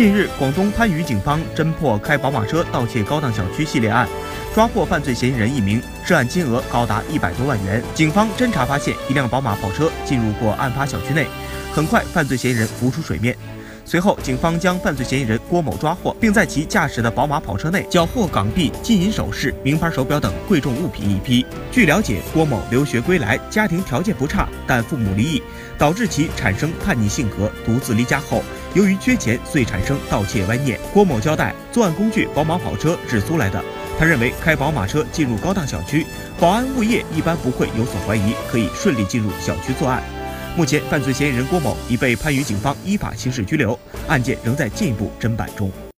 近日，广东番禺警方侦破开宝马车盗窃高档小区系列案，抓获犯罪嫌疑人一名，涉案金额高达一百多万元。警方侦查发现，一辆宝马跑车进入过案发小区内，很快犯罪嫌疑人浮出水面。随后，警方将犯罪嫌疑人郭某抓获，并在其驾驶的宝马跑车内缴获港币、金银首饰、名牌手表等贵重物品一批。据了解，郭某留学归来，家庭条件不差，但父母离异，导致其产生叛逆性格，独自离家后，由于缺钱，遂产生盗窃歪念。郭某交代，作案工具宝马跑车是租来的。他认为开宝马车进入高档小区，保安物业一般不会有所怀疑，可以顺利进入小区作案。目前，犯罪嫌疑人郭某已被番禺警方依法刑事拘留，案件仍在进一步侦办中。